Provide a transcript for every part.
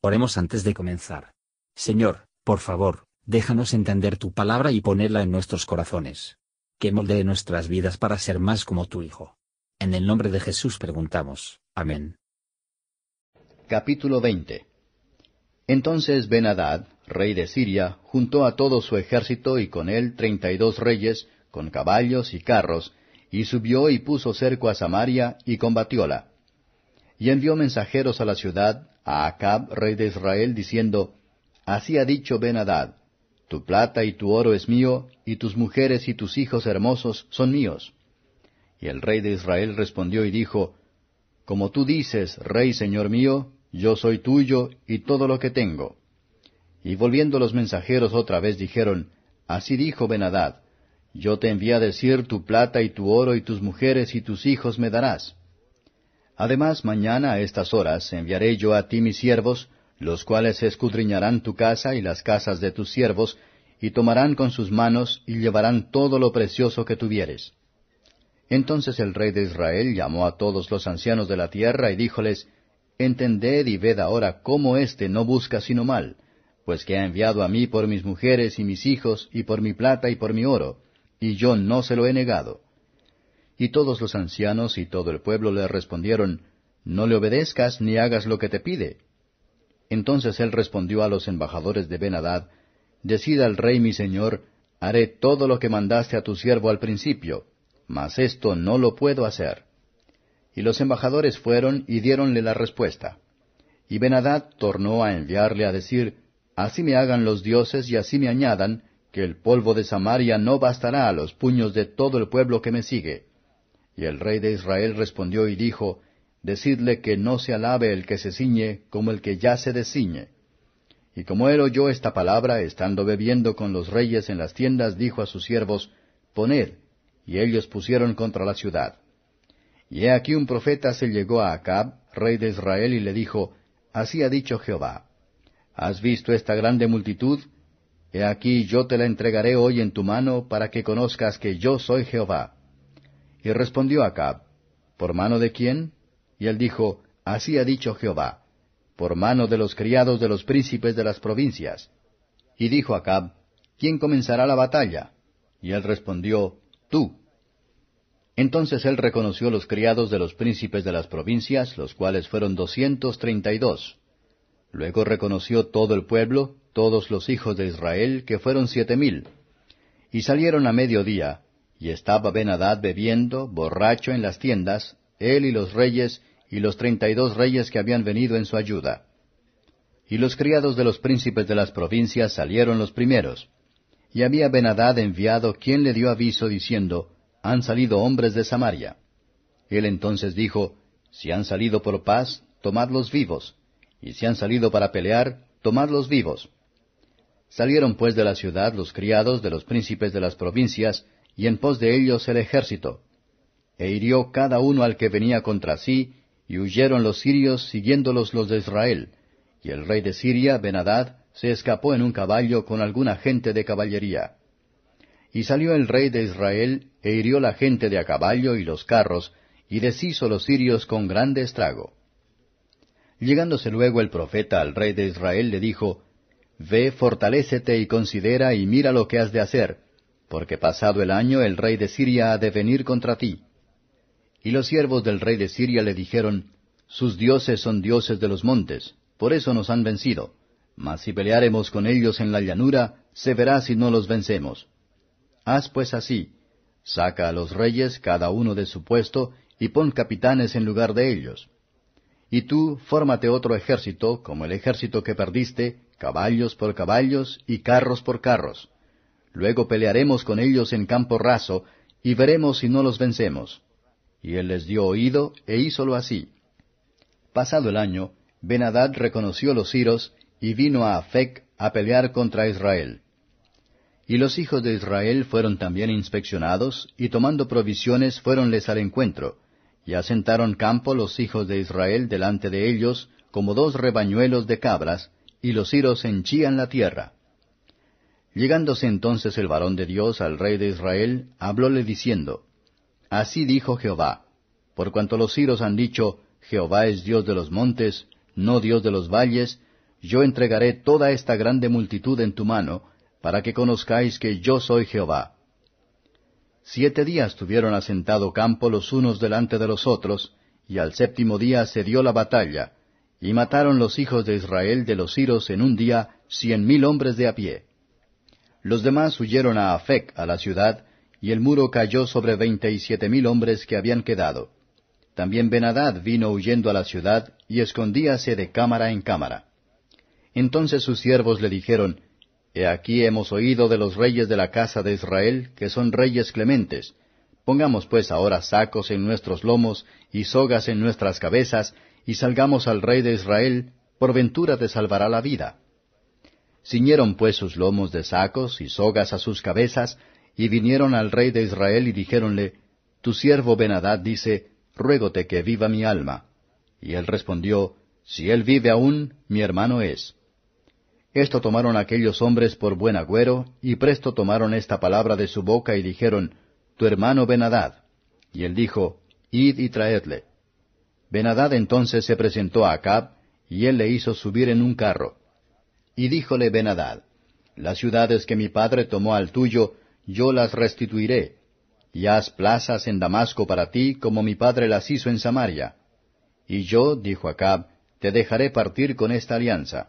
Oremos antes de comenzar. Señor, por favor, déjanos entender tu palabra y ponerla en nuestros corazones. Que moldee nuestras vidas para ser más como tu Hijo. En el nombre de Jesús preguntamos. Amén. Capítulo 20 Entonces Ben-Hadad, rey de Siria, juntó a todo su ejército y con él treinta y dos reyes, con caballos y carros, y subió y puso cerco a Samaria y combatióla. Y envió mensajeros a la ciudad, a Acab, rey de Israel, diciendo, Así ha dicho Ben-Hadad, Tu plata y tu oro es mío, y tus mujeres y tus hijos hermosos son míos. Y el rey de Israel respondió y dijo, Como tú dices, rey señor mío, yo soy tuyo y todo lo que tengo. Y volviendo los mensajeros otra vez dijeron, Así dijo Ben-Hadad, Yo te envié a decir, tu plata y tu oro y tus mujeres y tus hijos me darás. Además, mañana a estas horas enviaré yo a ti mis siervos, los cuales escudriñarán tu casa y las casas de tus siervos, y tomarán con sus manos y llevarán todo lo precioso que tuvieres. Entonces el rey de Israel llamó a todos los ancianos de la tierra y díjoles, Entended y ved ahora cómo éste no busca sino mal, pues que ha enviado a mí por mis mujeres y mis hijos, y por mi plata y por mi oro, y yo no se lo he negado. Y todos los ancianos y todo el pueblo le respondieron, No le obedezcas ni hagas lo que te pide. Entonces él respondió a los embajadores de Ben-Hadad, Decida al rey mi señor, haré todo lo que mandaste a tu siervo al principio, mas esto no lo puedo hacer. Y los embajadores fueron y diéronle la respuesta. Y Ben-Hadad tornó a enviarle a decir, Así me hagan los dioses y así me añadan, que el polvo de Samaria no bastará a los puños de todo el pueblo que me sigue. Y el rey de Israel respondió y dijo, Decidle que no se alabe el que se ciñe como el que ya se desciñe. Y como él oyó esta palabra, estando bebiendo con los reyes en las tiendas, dijo a sus siervos, Poned, y ellos pusieron contra la ciudad. Y he aquí un profeta se llegó a Acab, rey de Israel, y le dijo, Así ha dicho Jehová, ¿has visto esta grande multitud? He aquí yo te la entregaré hoy en tu mano para que conozcas que yo soy Jehová. Y respondió Acab, ¿Por mano de quién? Y él dijo, Así ha dicho Jehová, por mano de los criados de los príncipes de las provincias. Y dijo Acab, ¿quién comenzará la batalla? Y él respondió, Tú. Entonces él reconoció los criados de los príncipes de las provincias, los cuales fueron doscientos treinta y dos. Luego reconoció todo el pueblo, todos los hijos de Israel, que fueron siete mil. Y salieron a mediodía, y estaba Ben-Hadad bebiendo, borracho en las tiendas, él y los reyes, y los treinta y dos reyes que habían venido en su ayuda. Y los criados de los príncipes de las provincias salieron los primeros. Y había Ben-Hadad enviado quien le dio aviso diciendo, Han salido hombres de Samaria. Él entonces dijo, Si han salido por paz, tomadlos vivos, y si han salido para pelear, tomadlos vivos. Salieron pues de la ciudad los criados de los príncipes de las provincias, y en pos de ellos el ejército. E hirió cada uno al que venía contra sí, y huyeron los sirios siguiéndolos los de Israel. Y el rey de Siria, Benadad, se escapó en un caballo con alguna gente de caballería. Y salió el rey de Israel, e hirió la gente de a caballo y los carros, y deshizo los sirios con grande estrago. Llegándose luego el profeta al rey de Israel, le dijo, Ve, fortalécete y considera y mira lo que has de hacer, porque pasado el año el rey de Siria ha de venir contra ti. Y los siervos del rey de Siria le dijeron, Sus dioses son dioses de los montes, por eso nos han vencido. Mas si peleáremos con ellos en la llanura, se verá si no los vencemos. Haz pues así, saca a los reyes cada uno de su puesto, y pon capitanes en lugar de ellos. Y tú, fórmate otro ejército, como el ejército que perdiste, caballos por caballos y carros por carros Luego pelearemos con ellos en campo raso, y veremos si no los vencemos. Y él les dio oído, e hízolo así. Pasado el año, Benadad reconoció los Ciros, y vino a Afec a pelear contra Israel. Y los hijos de Israel fueron también inspeccionados, y tomando provisiones fuéronles al encuentro, y asentaron campo los hijos de Israel delante de ellos, como dos rebañuelos de cabras, y los Ciros henchían la tierra. Llegándose entonces el varón de Dios al rey de Israel, hablóle diciendo, Así dijo Jehová, por cuanto los ciros han dicho, Jehová es Dios de los montes, no Dios de los valles, yo entregaré toda esta grande multitud en tu mano, para que conozcáis que yo soy Jehová. Siete días tuvieron asentado campo los unos delante de los otros, y al séptimo día se dio la batalla, y mataron los hijos de Israel de los Siros en un día cien mil hombres de a pie. Los demás huyeron a Afec, a la ciudad, y el muro cayó sobre veinte y siete mil hombres que habían quedado. También Benadad vino huyendo a la ciudad, y escondíase de cámara en cámara. Entonces sus siervos le dijeron, He aquí hemos oído de los reyes de la casa de Israel, que son reyes clementes. Pongamos pues ahora sacos en nuestros lomos y sogas en nuestras cabezas, y salgamos al rey de Israel, por ventura te salvará la vida. Ciñeron pues sus lomos de sacos y sogas a sus cabezas, y vinieron al rey de Israel y dijéronle, Tu siervo Benadad dice, Ruégote que viva mi alma. Y él respondió, Si él vive aún, mi hermano es. Esto tomaron aquellos hombres por buen agüero, y presto tomaron esta palabra de su boca y dijeron, Tu hermano Benadad. Y él dijo, Id y traedle. Benadad entonces se presentó a Acab, y él le hizo subir en un carro. Y díjole Benadad, Las ciudades que mi padre tomó al tuyo, yo las restituiré, y haz plazas en Damasco para ti, como mi padre las hizo en Samaria. Y yo, dijo Acab, te dejaré partir con esta alianza.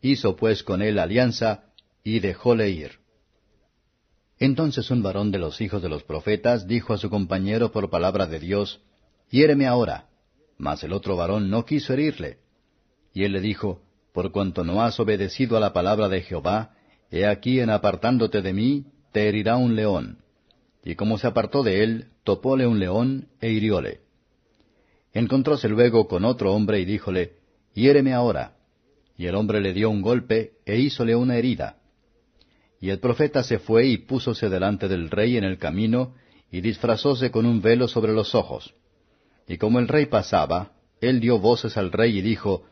Hizo pues con él alianza, y dejóle ir. Entonces un varón de los hijos de los profetas dijo a su compañero por palabra de Dios, Hiéreme ahora. Mas el otro varón no quiso herirle. Y él le dijo, Por cuanto no has obedecido a la palabra de Jehová, he aquí en apartándote de mí, te herirá un león. Y como se apartó de él, topóle un león e hirióle. Encontróse luego con otro hombre y díjole, Hiéreme ahora. Y el hombre le dio un golpe e hízole una herida. Y el profeta se fue y púsose delante del rey en el camino, y disfrazóse con un velo sobre los ojos. Y como el rey pasaba, él dio voces al rey y dijo,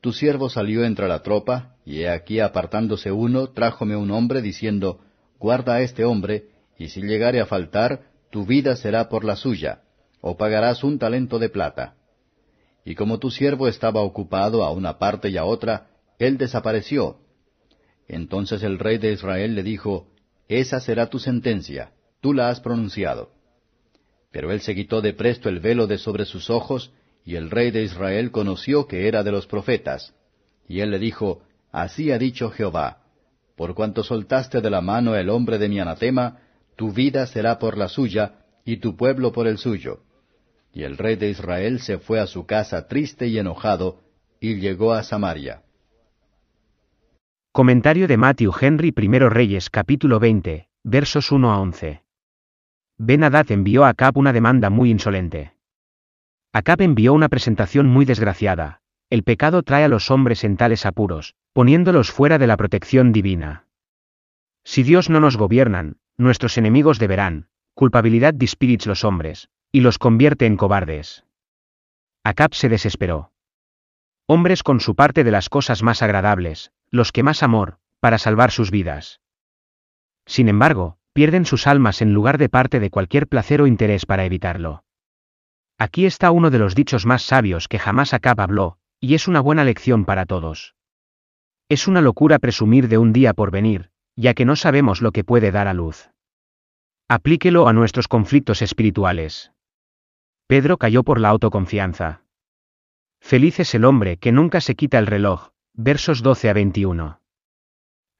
Tu siervo salió entre la tropa, y he aquí apartándose uno, trájome un hombre diciendo, Guarda a este hombre, y si llegare a faltar, tu vida será por la suya, o pagarás un talento de plata. Y como tu siervo estaba ocupado a una parte y a otra, él desapareció. Entonces el rey de Israel le dijo, Esa será tu sentencia, tú la has pronunciado. Pero él se quitó de presto el velo de sobre sus ojos, y el rey de Israel conoció que era de los profetas. Y él le dijo, Así ha dicho Jehová, por cuanto soltaste de la mano el hombre de mi anatema, tu vida será por la suya, y tu pueblo por el suyo. Y el rey de Israel se fue a su casa triste y enojado, y llegó a Samaria. Comentario de Matthew Henry I Reyes capítulo 20, versos 1 a 11. Ben envió a Acab una demanda muy insolente. Acab envió una presentación muy desgraciada. El pecado trae a los hombres en tales apuros, poniéndolos fuera de la protección divina. Si Dios no nos gobiernan, nuestros enemigos deberán, culpabilidad de spirits los hombres, y los convierte en cobardes. Acab se desesperó. Hombres con su parte de las cosas más agradables, los que más amor, para salvar sus vidas. Sin embargo, pierden sus almas en lugar de parte de cualquier placer o interés para evitarlo. Aquí está uno de los dichos más sabios que jamás Acab habló, y es una buena lección para todos. Es una locura presumir de un día por venir, ya que no sabemos lo que puede dar a luz. Aplíquelo a nuestros conflictos espirituales. Pedro cayó por la autoconfianza. Feliz es el hombre que nunca se quita el reloj, versos 12 a 21.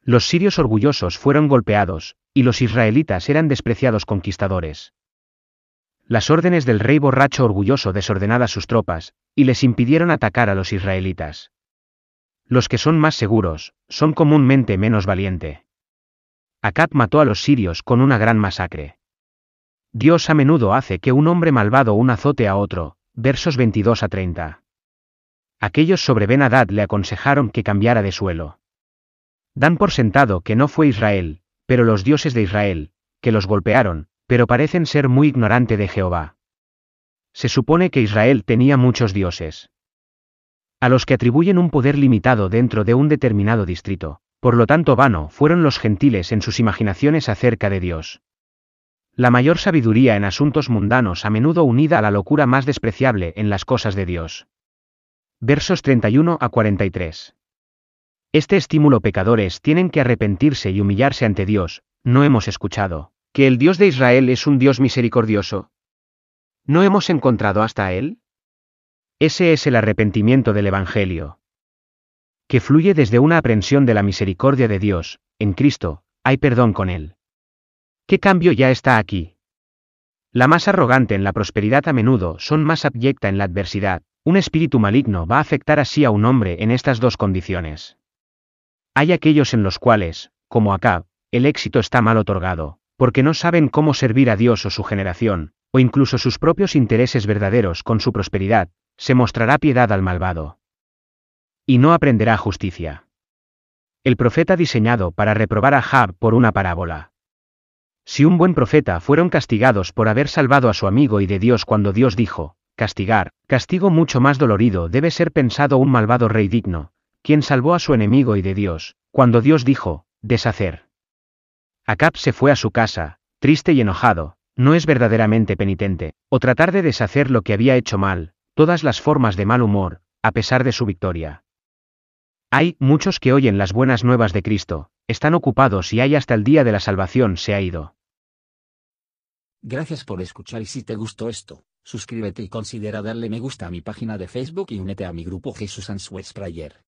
Los sirios orgullosos fueron golpeados, y los israelitas eran despreciados conquistadores. Las órdenes del rey borracho orgulloso desordenadas sus tropas, y les impidieron atacar a los israelitas. Los que son más seguros, son comúnmente menos valiente. Acab mató a los sirios con una gran masacre. Dios a menudo hace que un hombre malvado un azote a otro, versos 22 a 30. Aquellos sobre Ben Hadad le aconsejaron que cambiara de suelo. Dan por sentado que no fue Israel, pero los dioses de Israel, que los golpearon, pero parecen ser muy ignorante de Jehová. Se supone que Israel tenía muchos dioses. A los que atribuyen un poder limitado dentro de un determinado distrito, por lo tanto vano fueron los gentiles en sus imaginaciones acerca de Dios. La mayor sabiduría en asuntos mundanos a menudo unida a la locura más despreciable en las cosas de Dios. Versos 31 a 43. Este estímulo pecadores tienen que arrepentirse y humillarse ante Dios, no hemos escuchado, que el Dios de Israel es un Dios misericordioso. ¿No hemos encontrado hasta Él? Ese es el arrepentimiento del Evangelio. Que fluye desde una aprensión de la misericordia de Dios, en Cristo, hay perdón con Él. ¿Qué cambio ya está aquí? La más arrogante en la prosperidad a menudo son más abyecta en la adversidad, un espíritu maligno va a afectar así a un hombre en estas dos condiciones. Hay aquellos en los cuales, como Acab, el éxito está mal otorgado, porque no saben cómo servir a Dios o su generación, o incluso sus propios intereses verdaderos con su prosperidad, se mostrará piedad al malvado. Y no aprenderá justicia. El profeta diseñado para reprobar a Jab por una parábola. Si un buen profeta fueron castigados por haber salvado a su amigo y de Dios cuando Dios dijo, castigar, castigo mucho más dolorido debe ser pensado un malvado rey digno, quien salvó a su enemigo y de Dios, cuando Dios dijo, deshacer. Acab se fue a su casa, triste y enojado, no es verdaderamente penitente, o tratar de deshacer lo que había hecho mal, todas las formas de mal humor, a pesar de su victoria. Hay muchos que oyen las buenas nuevas de Cristo, están ocupados y hay hasta el día de la salvación se ha ido. Gracias por escuchar y si te gustó esto, suscríbete y considera darle me gusta a mi página de Facebook y únete a mi grupo Jesús Answers Prayer.